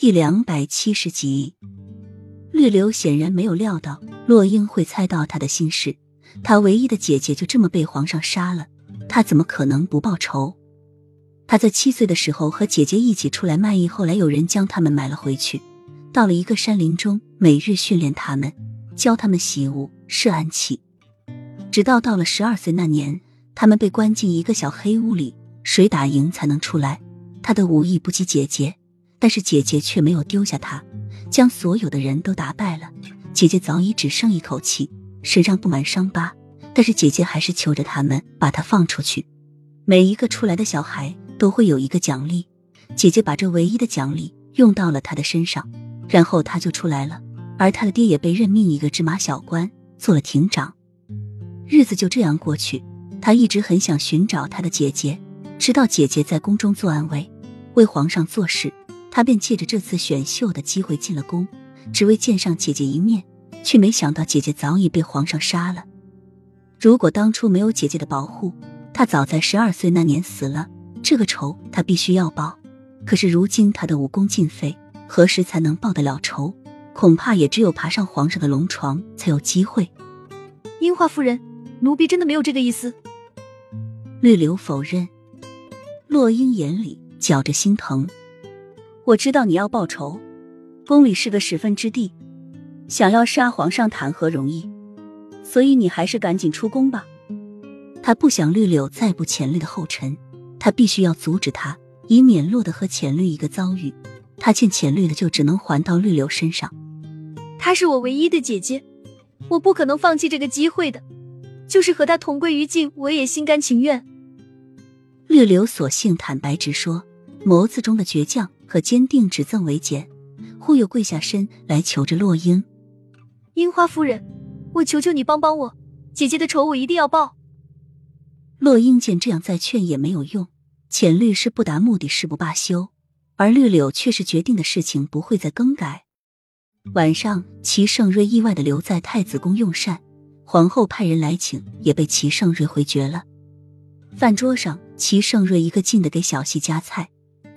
第两百七十集，绿柳显然没有料到洛英会猜到他的心事。他唯一的姐姐就这么被皇上杀了，他怎么可能不报仇？他在七岁的时候和姐姐一起出来卖艺，后来有人将他们买了回去，到了一个山林中，每日训练他们，教他们习武、设暗器，直到到了十二岁那年，他们被关进一个小黑屋里，谁打赢才能出来。他的武艺不及姐姐。但是姐姐却没有丢下他，将所有的人都打败了。姐姐早已只剩一口气，身上布满伤疤，但是姐姐还是求着他们把她放出去。每一个出来的小孩都会有一个奖励，姐姐把这唯一的奖励用到了他的身上，然后他就出来了。而他的爹也被任命一个芝麻小官，做了亭长。日子就这样过去，他一直很想寻找他的姐姐，直到姐姐在宫中做暗卫，为皇上做事。他便借着这次选秀的机会进了宫，只为见上姐姐一面，却没想到姐姐早已被皇上杀了。如果当初没有姐姐的保护，他早在十二岁那年死了。这个仇他必须要报。可是如今他的武功尽废，何时才能报得了仇？恐怕也只有爬上皇上的龙床才有机会。樱花夫人，奴婢真的没有这个意思。绿柳否认。落英眼里绞着心疼。我知道你要报仇，宫里是个十分之地，想要杀皇上谈何容易？所以你还是赶紧出宫吧。他不想绿柳再步浅绿的后尘，他必须要阻止他，以免落得和浅绿一个遭遇。他欠浅绿的就只能还到绿柳身上。她是我唯一的姐姐，我不可能放弃这个机会的。就是和她同归于尽，我也心甘情愿。绿柳索性坦白直说，眸子中的倔强。和坚定只赠为简，忽又跪下身来求着洛英：“樱花夫人，我求求你帮帮我，姐姐的仇我一定要报。”洛英见这样再劝也没有用，浅绿是不达目的誓不罢休，而绿柳却是决定的事情不会再更改。晚上，齐盛瑞意外的留在太子宫用膳，皇后派人来请，也被齐盛瑞回绝了。饭桌上，齐盛瑞一个劲的给小西夹菜。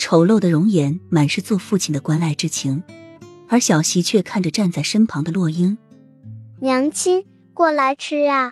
丑陋的容颜，满是做父亲的关爱之情，而小溪却看着站在身旁的洛英，娘亲过来吃啊。